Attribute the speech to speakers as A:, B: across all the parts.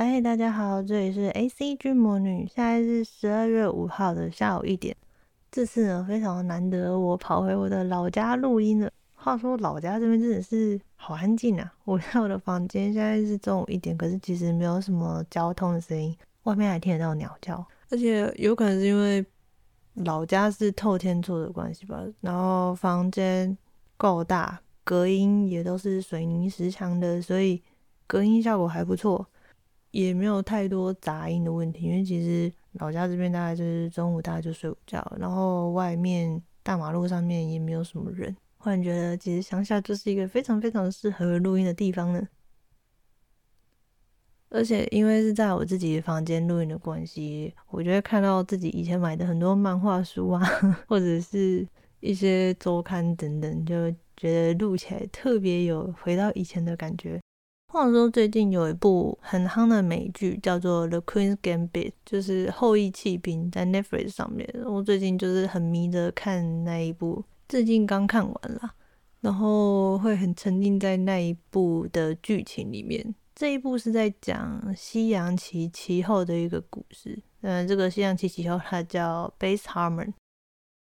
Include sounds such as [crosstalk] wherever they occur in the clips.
A: 嗨，大家好，这里是 ACG 魔女，现在是十二月五号的下午一点。这次呢，非常难得，我跑回我的老家录音了。话说老家这边真的是好安静啊！我在 [laughs] 我的房间，现在是中午一点，可是其实没有什么交通的声音，外面还听得到鸟叫，而且有可能是因为老家是透天厝的关系吧，然后房间够大，隔音也都是水泥石墙的，所以隔音效果还不错。也没有太多杂音的问题，因为其实老家这边大概就是中午大家就睡午觉，然后外面大马路上面也没有什么人，忽然觉得其实乡下就是一个非常非常适合录音的地方呢。而且因为是在我自己房间录音的关系，我就会看到自己以前买的很多漫画书啊，[laughs] 或者是一些周刊等等，就觉得录起来特别有回到以前的感觉。话说最近有一部很夯的美剧叫做《The Queen's Gambit》，就是后翼弃兵，在 Netflix 上面。我最近就是很迷着看那一部，最近刚看完了，然后会很沉浸在那一部的剧情里面。这一部是在讲西洋棋棋后的一个故事。嗯，这个西洋棋棋后它叫 Base Harmon。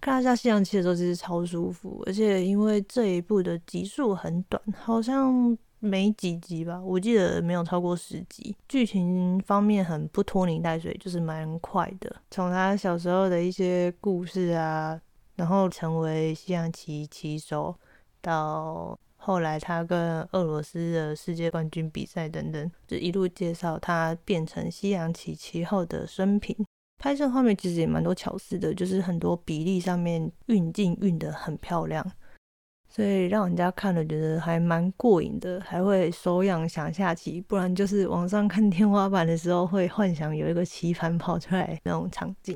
A: 看一下西洋棋的时候其实超舒服，而且因为这一部的集数很短，好像。没几集吧，我记得没有超过十集。剧情方面很不拖泥带水，就是蛮快的。从他小时候的一些故事啊，然后成为西洋棋棋手，到后来他跟俄罗斯的世界冠军比赛等等，就一路介绍他变成西洋棋棋后的生平。拍摄画面其实也蛮多巧思的，就是很多比例上面运镜运得很漂亮。所以让人家看了觉得还蛮过瘾的，还会手痒想下棋，不然就是网上看天花板的时候会幻想有一个棋盘跑出来那种场景。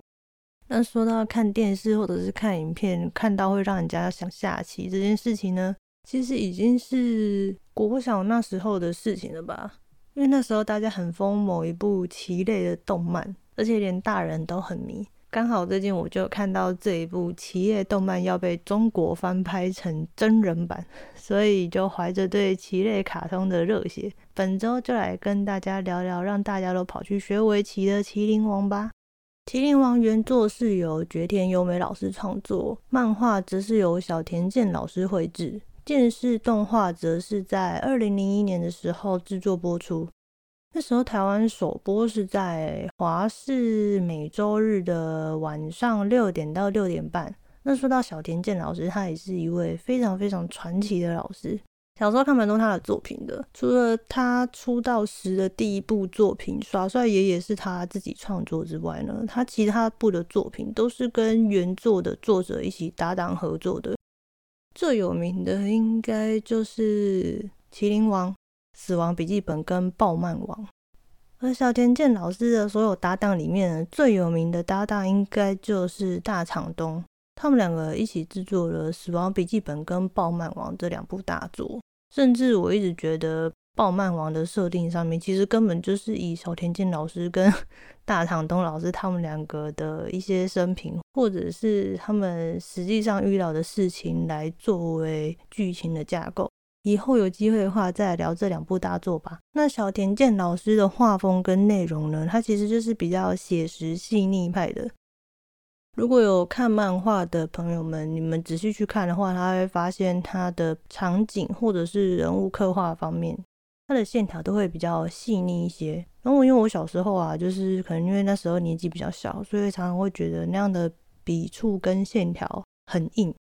A: 那说到看电视或者是看影片，看到会让人家想下棋这件事情呢，其实已经是国小那时候的事情了吧？因为那时候大家很疯某一部棋类的动漫，而且连大人都很迷。刚好最近我就看到这一部棋类动漫要被中国翻拍成真人版，[laughs] 所以就怀着对棋类卡通的热血，本周就来跟大家聊聊让大家都跑去学围棋的《麒麟王》吧。《麒麟王》原作是由绝田由美老师创作，漫画则是由小田健老师绘制，电视动画则是在二零零一年的时候制作播出。那时候台湾首播是在华视每周日的晚上六点到六点半。那说到小田健老师，他也是一位非常非常传奇的老师。小时候看蛮多他的作品的，除了他出道时的第一部作品《耍帅爷爷》是他自己创作之外呢，他其他部的作品都是跟原作的作者一起搭档合作的。最有名的应该就是《麒麟王》。死亡笔记本跟爆漫王，而小田健老师的所有搭档里面，最有名的搭档应该就是大场东，他们两个一起制作了《死亡笔记本》跟爆漫王这两部大作。甚至我一直觉得爆漫王的设定上面，其实根本就是以小田健老师跟 [laughs] 大场东老师他们两个的一些生平，或者是他们实际上遇到的事情来作为剧情的架构。以后有机会的话，再来聊这两部大作吧。那小田健老师的画风跟内容呢，他其实就是比较写实细腻派的。如果有看漫画的朋友们，你们仔细去看的话，他会发现他的场景或者是人物刻画方面，他的线条都会比较细腻一些。然后因为我小时候啊，就是可能因为那时候年纪比较小，所以常常会觉得那样的笔触跟线条很硬。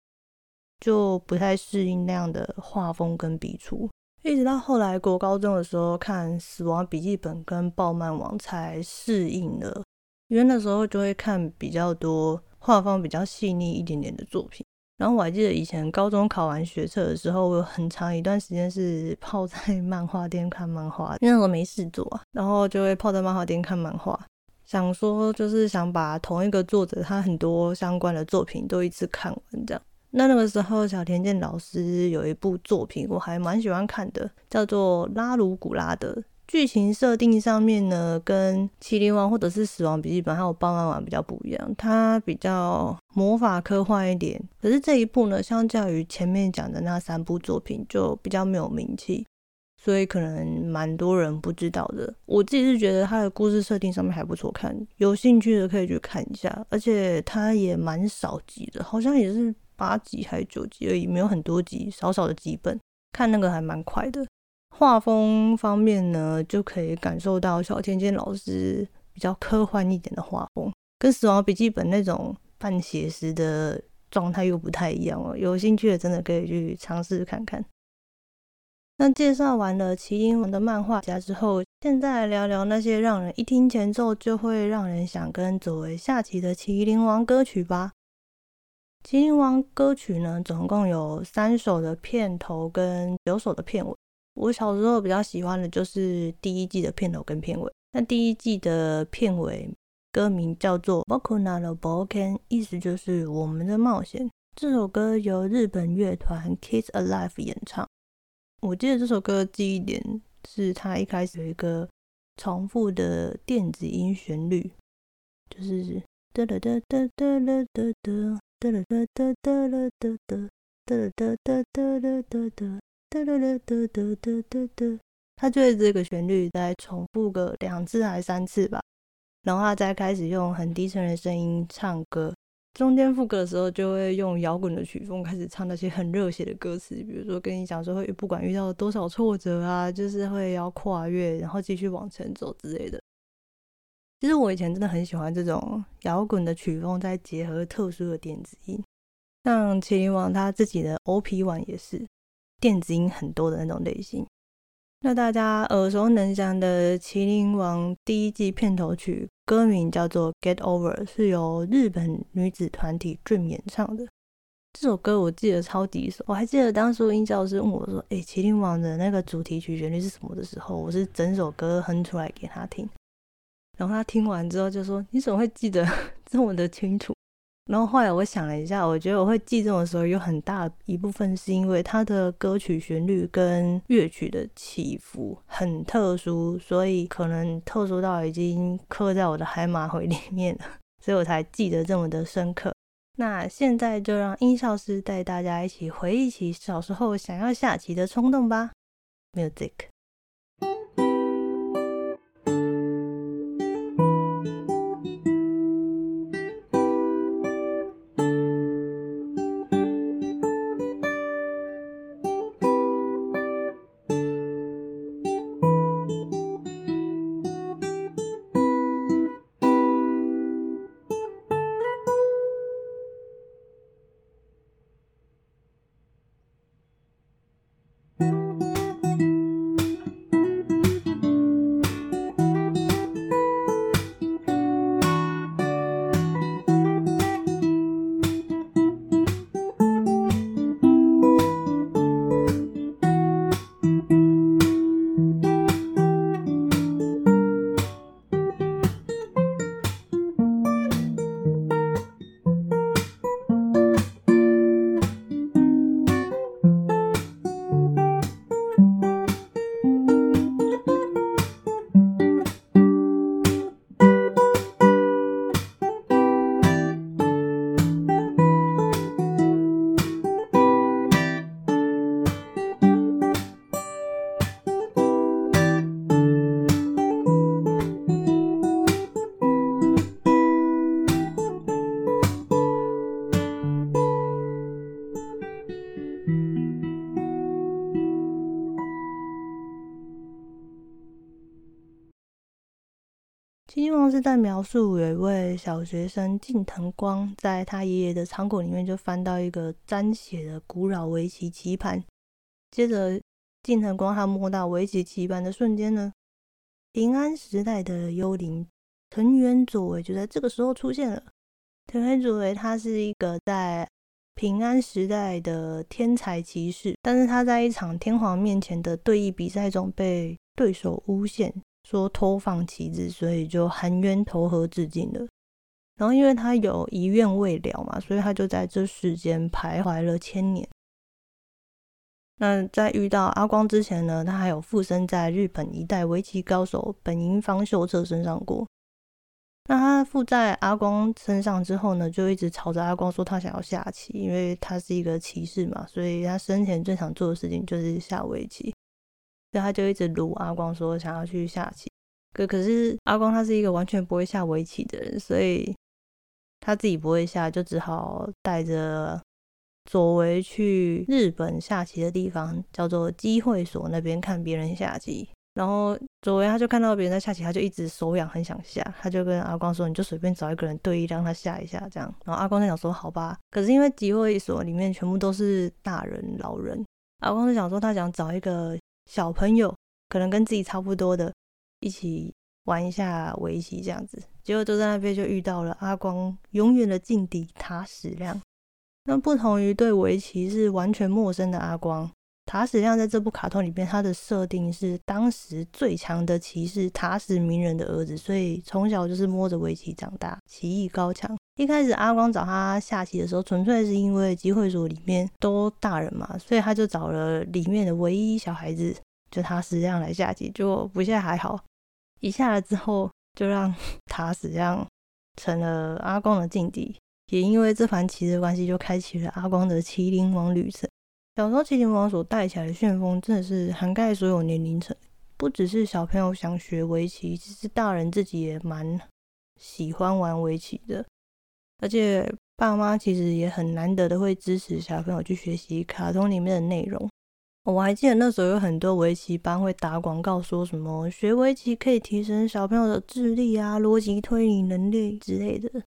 A: 就不太适应那样的画风跟笔触，一直到后来国高中的时候看《死亡笔记本》跟《爆漫王》才适应了，因为那时候就会看比较多画风比较细腻一点点的作品。然后我还记得以前高中考完学测的时候，我有很长一段时间是泡在 [laughs] 漫画店看漫画，因为那时候没事做啊，然后就会泡在漫画店看漫画，想说就是想把同一个作者他很多相关的作品都一次看完这样。那那个时候，小田健老师有一部作品，我还蛮喜欢看的，叫做《拉鲁古拉德》。剧情设定上面呢，跟《麒麟王》或者是《死亡笔记本》还有《爆漫王》比较不一样，它比较魔法科幻一点。可是这一部呢，相较于前面讲的那三部作品，就比较没有名气。所以可能蛮多人不知道的。我自己是觉得它的故事设定上面还不错看，有兴趣的可以去看一下。而且它也蛮少集的，好像也是八集还是九集而已，没有很多集，少少的几本，看那个还蛮快的。画风方面呢，就可以感受到小天健老师比较科幻一点的画风，跟《死亡笔记本》那种半写实的状态又不太一样哦。有兴趣的真的可以去尝试看看。那介绍完了《棋灵王》的漫画家之后，现在聊聊那些让人一听前奏就会让人想跟佐为下棋的《麒麟王》歌曲吧。《棋灵王》歌曲呢，总共有三首的片头跟九首的片尾。我小时候比较喜欢的就是第一季的片头跟片尾。那第一季的片尾歌名叫做《仆らの冒険》，意思就是我们的冒险。这首歌由日本乐团 Kids Alive 演唱。我记得这首歌的记忆点是它一开始有一个重复的电子音旋律，就是哒哒哒哒哒哒哒哒哒哒哒哒哒哒哒哒哒哒哒哒哒哒，他就会这个旋律再重复个两次还三次吧，然后他再开始用很低沉的声音唱歌，中间副歌的时候就会用摇滚的曲风开始唱那些很热血的歌词，比如说跟你讲说会，不管遇到多少挫折啊，就是会要跨越，然后继续往前走之类的。其实我以前真的很喜欢这种摇滚的曲风，再结合特殊的电子音，像麒麟王他自己的 OP 版也是。电子音很多的那种类型，那大家耳熟能详的《麒麟王》第一季片头曲，歌名叫做《Get Over》，是由日本女子团体 Dream 演唱的。这首歌我记得超级熟，我还记得当初音教师问我说：“哎，《麒麟王》的那个主题曲旋律是什么？”的时候，我是整首歌哼出来给他听，然后他听完之后就说：“你怎么会记得 [laughs] 这么的清楚？”然后后来我想了一下，我觉得我会记这种时候有很大一部分是因为它的歌曲旋律跟乐曲的起伏很特殊，所以可能特殊到已经刻在我的海马回里面了，[laughs] 所以我才记得这么的深刻。那现在就让音效师带大家一起回忆起小时候想要下棋的冲动吧，Music。《是在描述有一位小学生近藤光，在他爷爷的仓库里面就翻到一个沾血的古老围棋棋盘，接着近藤光他摸到围棋棋盘的瞬间呢，平安时代的幽灵藤原佐为就在这个时候出现了。藤原佐为他是一个在平安时代的天才骑士，但是他在一场天皇面前的对弈比赛中被对手诬陷。说偷放棋子，所以就含冤投河自尽了。然后因为他有遗愿未了嘛，所以他就在这世间徘徊了千年。那在遇到阿光之前呢，他还有附身在日本一代围棋高手本因坊秀策身上过。那他附在阿光身上之后呢，就一直吵着阿光说他想要下棋，因为他是一个棋士嘛，所以他生前最想做的事情就是下围棋。所以他就一直撸阿光说想要去下棋。可可是阿光他是一个完全不会下围棋的人，所以他自己不会下，就只好带着佐为去日本下棋的地方，叫做机会所那边看别人下棋。然后佐为他就看到别人在下棋，他就一直手痒，很想下。他就跟阿光说：“你就随便找一个人对弈，让他下一下，这样。”然后阿光就想说：“好吧。”可是因为机会所里面全部都是大人、老人，阿光就想说他想找一个小朋友，可能跟自己差不多的，一起玩一下围棋这样子。结果就在那边就遇到了阿光永远的劲敌塔矢亮。那不同于对围棋是完全陌生的阿光。塔矢亮在这部卡通里边，他的设定是当时最强的骑士塔矢鸣人的儿子，所以从小就是摸着围棋长大，棋艺高强。一开始阿光找他下棋的时候，纯粹是因为机会所里面都大人嘛，所以他就找了里面的唯一小孩子，就塔矢亮来下棋。结果不下还好，一下来之后，就让 [laughs] 塔矢亮成了阿光的劲敌，也因为这盘棋的关系，就开启了阿光的麒麟王旅程。小时候，棋灵王所带起来的旋风真的是涵盖所有年龄层，不只是小朋友想学围棋，其实大人自己也蛮喜欢玩围棋的。而且爸妈其实也很难得的会支持小朋友去学习卡通里面的内容。我还记得那时候有很多围棋班会打广告，说什么学围棋可以提升小朋友的智力啊、逻辑推理能力之类的。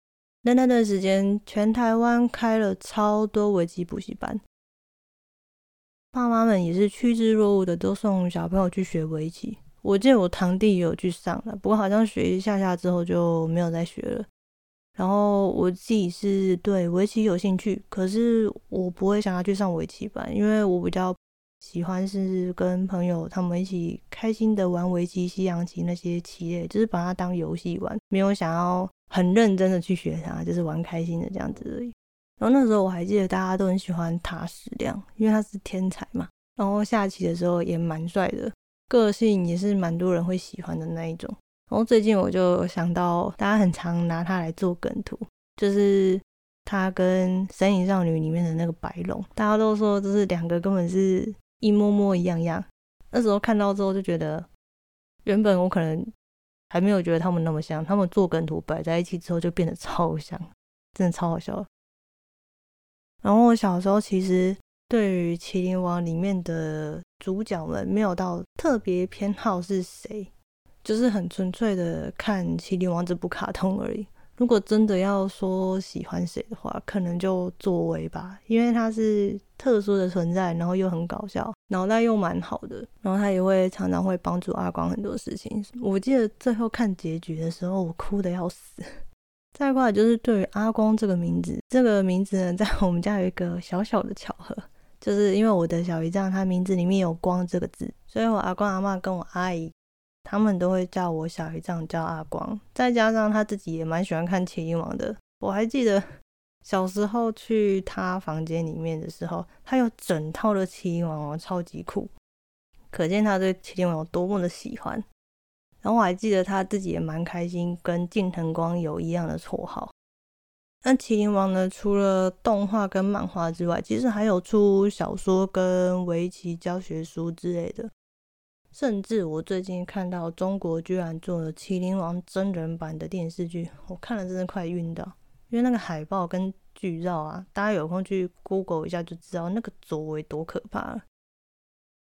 A: 那那段时间，全台湾开了超多围棋补习班。爸妈们也是趋之若鹜的，都送小朋友去学围棋。我记得我堂弟也有去上了，不过好像学一下下之后就没有再学了。然后我自己是对围棋有兴趣，可是我不会想要去上围棋班，因为我比较喜欢是跟朋友他们一起开心的玩围棋、西洋棋那些棋类，就是把它当游戏玩，没有想要很认真的去学它，就是玩开心的这样子而已。然后那时候我还记得大家都很喜欢塔矢亮，因为他是天才嘛。然后下棋的时候也蛮帅的，个性也是蛮多人会喜欢的那一种。然后最近我就想到，大家很常拿他来做梗图，就是他跟《神隐少女》里面的那个白龙，大家都说就是两个根本是一模模一样样。那时候看到之后就觉得，原本我可能还没有觉得他们那么像，他们做梗图摆在一起之后就变得超像，真的超好笑。然后我小时候其实对于《麒麟王》里面的主角们没有到特别偏好是谁，就是很纯粹的看《麒麟王》这部卡通而已。如果真的要说喜欢谁的话，可能就佐为吧，因为他是特殊的存在，然后又很搞笑，脑袋又蛮好的，然后他也会常常会帮助阿光很多事情。我记得最后看结局的时候，我哭得要死。再过来就是对于阿光这个名字，这个名字呢，在我们家有一个小小的巧合，就是因为我的小姨丈他名字里面有“光”这个字，所以我阿光阿嬷跟我阿姨他们都会叫我小姨丈叫阿光。再加上他自己也蛮喜欢看《棋灵王》的，我还记得小时候去他房间里面的时候，他有整套的《棋灵王》哦，超级酷，可见他对《棋灵王》有多么的喜欢。然后我还记得他自己也蛮开心，跟近藤光有一样的绰号。那《麒麟王》呢，除了动画跟漫画之外，其实还有出小说跟围棋教学书之类的。甚至我最近看到中国居然做了《麒麟王》真人版的电视剧，我看了真的快晕倒，因为那个海报跟剧照啊，大家有空去 Google 一下就知道那个佐为多可怕了。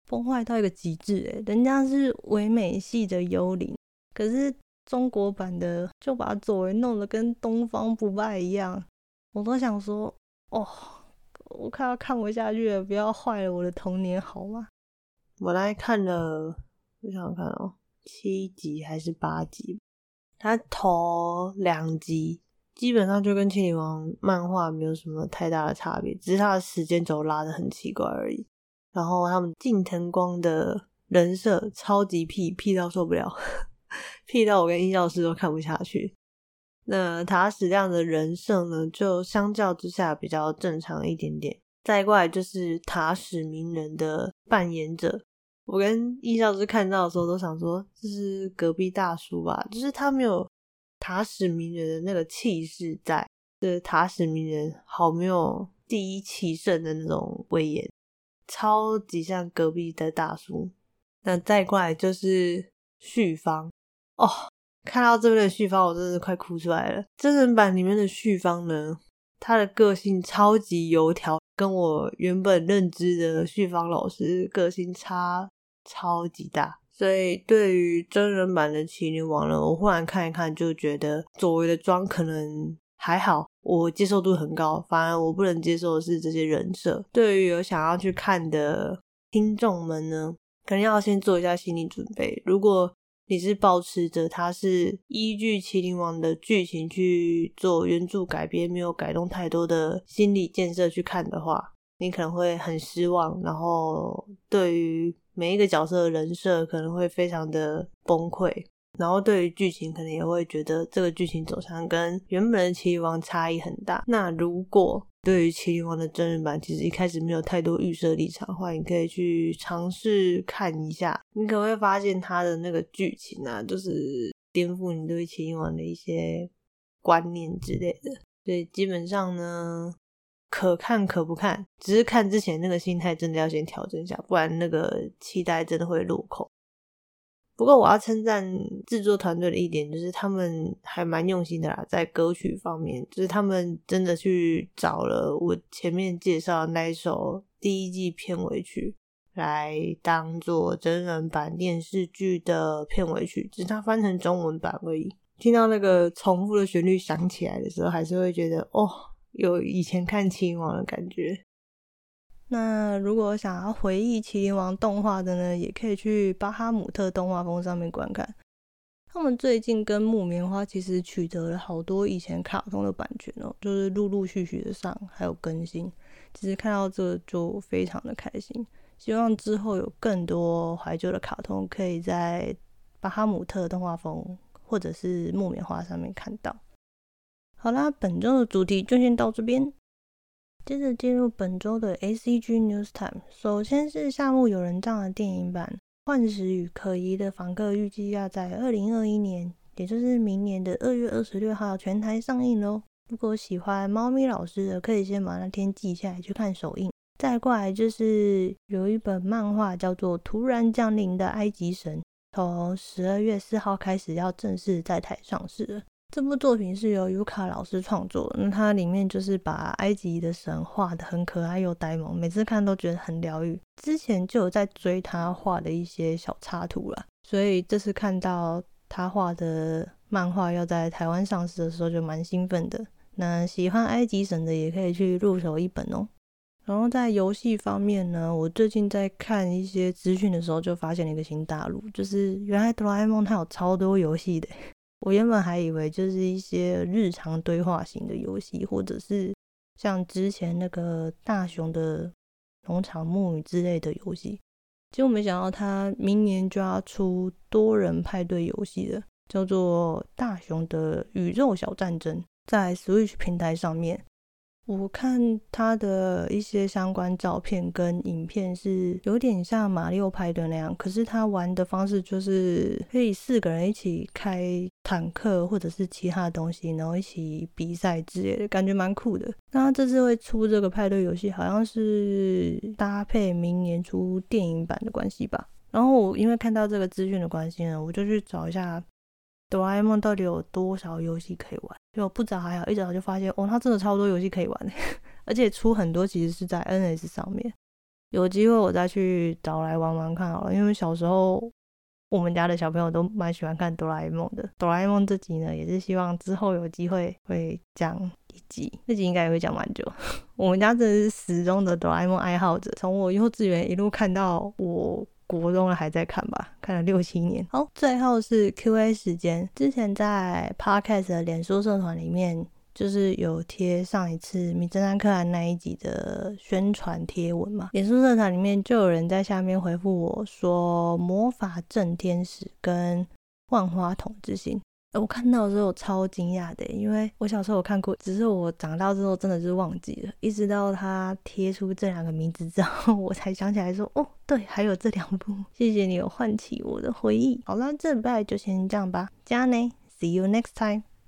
A: 崩坏到一个极致诶，人家是唯美系的幽灵，可是中国版的就把佐为弄得跟东方不败一样，我都想说，哦，我快要看不下去了，不要坏了我的童年好吗？我来看了，我想看哦，七集还是八集？他头两集基本上就跟《棋灵王》漫画没有什么太大的差别，只是他的时间轴拉得很奇怪而已。然后他们近藤光的人设超级屁，屁到受不了，[laughs] 屁到我跟音效师都看不下去。那塔矢亮的人设呢，就相较之下比较正常一点点。再过来就是塔矢鸣人的扮演者，我跟音效师看到的时候都想说，这是隔壁大叔吧？就是他没有塔矢鸣人的那个气势在，就是塔矢鸣人好没有第一棋圣的那种威严。超级像隔壁的大叔，那再过来就是旭方哦，看到这边的旭方，我真的快哭出来了。真人版里面的旭方呢，他的个性超级油条，跟我原本认知的旭方老师个性差超级大。所以对于真人版的麒麟王呢，我忽然看一看，就觉得佐为的妆可能还好，我接受度很高。反而我不能接受的是这些人设。对于有想要去看的听众们呢，可能要先做一下心理准备。如果你是抱持着他是依据麒麟王的剧情去做原著改编，没有改动太多的心理建设去看的话，你可能会很失望。然后对于每一个角色的人设可能会非常的崩溃，然后对于剧情可能也会觉得这个剧情走向跟原本的《麒麟王》差异很大。那如果对于《麒麟王》的真人版其实一开始没有太多预设立场的话，你可以去尝试看一下，你可能会发现它的那个剧情啊，就是颠覆你对《麒麟王》的一些观念之类的。所以基本上呢。可看可不看，只是看之前那个心态真的要先调整一下，不然那个期待真的会落空。不过我要称赞制作团队的一点，就是他们还蛮用心的啦，在歌曲方面，就是他们真的去找了我前面介绍的那一首第一季片尾曲来当做真人版电视剧的片尾曲，只是它翻成中文版而已。听到那个重复的旋律响起来的时候，还是会觉得哦。有以前看《麒麟王》的感觉。那如果想要回忆《麒麟王》动画的呢，也可以去巴哈姆特动画风上面观看。他们最近跟木棉花其实取得了好多以前卡通的版权哦，就是陆陆续续的上还有更新。其实看到这就非常的开心，希望之后有更多怀旧的卡通可以在巴哈姆特动画风或者是木棉花上面看到。好啦，本周的主题就先到这边。接着进入本周的 ACG News Time。首先是夏目友人帐的电影版《幻食与可疑的访客》，预计要在二零二一年，也就是明年的二月二十六号全台上映喽。如果喜欢猫咪老师的，可以先把那天记下来去看首映。再过来就是有一本漫画叫做《突然降临的埃及神》，从十二月四号开始要正式在台上市了。这部作品是由尤卡老师创作，那它里面就是把埃及的神画得很可爱又呆萌，每次看都觉得很疗愈。之前就有在追他画的一些小插图了，所以这次看到他画的漫画要在台湾上市的时候，就蛮兴奋的。那喜欢埃及神的也可以去入手一本哦。然后在游戏方面呢，我最近在看一些资讯的时候，就发现了一个新大陆，就是原来哆啦 A 梦它有超多游戏的。我原本还以为就是一些日常对话型的游戏，或者是像之前那个大熊的农场牧语之类的游戏，结果没想到他明年就要出多人派对游戏了，叫做《大熊的宇宙小战争》，在 Switch 平台上面。我看他的一些相关照片跟影片是有点像马里奥派对那样，可是他玩的方式就是可以四个人一起开坦克或者是其他的东西，然后一起比赛之类的，感觉蛮酷的。那他这次会出这个派对游戏，好像是搭配明年出电影版的关系吧。然后我因为看到这个资讯的关系呢，我就去找一下。哆啦 A 梦到底有多少游戏可以玩？就不找还好，一找就发现哦，它真的超多游戏可以玩，[laughs] 而且出很多其实是在 NS 上面。有机会我再去找来玩玩看好了，因为小时候我们家的小朋友都蛮喜欢看哆啦 A 梦的。哆啦 A 梦这集呢，也是希望之后有机会会讲一集，这集应该也会讲蛮久。[laughs] 我们家真的是始终的哆啦 A 梦爱好者，从我幼稚园一路看到我。国中了还在看吧，看了六七年。好，最后是 Q&A 时间。之前在 Podcast 的脸书社团里面，就是有贴上一次《名侦探柯南》那一集的宣传贴文嘛。脸书社团里面就有人在下面回复我说：“魔法正天使跟万花筒之心。”我看到的时候超惊讶的，因为我小时候有看过，只是我长大之后真的是忘记了，一直到他贴出这两个名字之后，[laughs] 我才想起来说，哦，对，还有这两部，[laughs] 谢谢你有唤起我的回忆。好了，这礼拜就先这样吧，加呢，See you next time。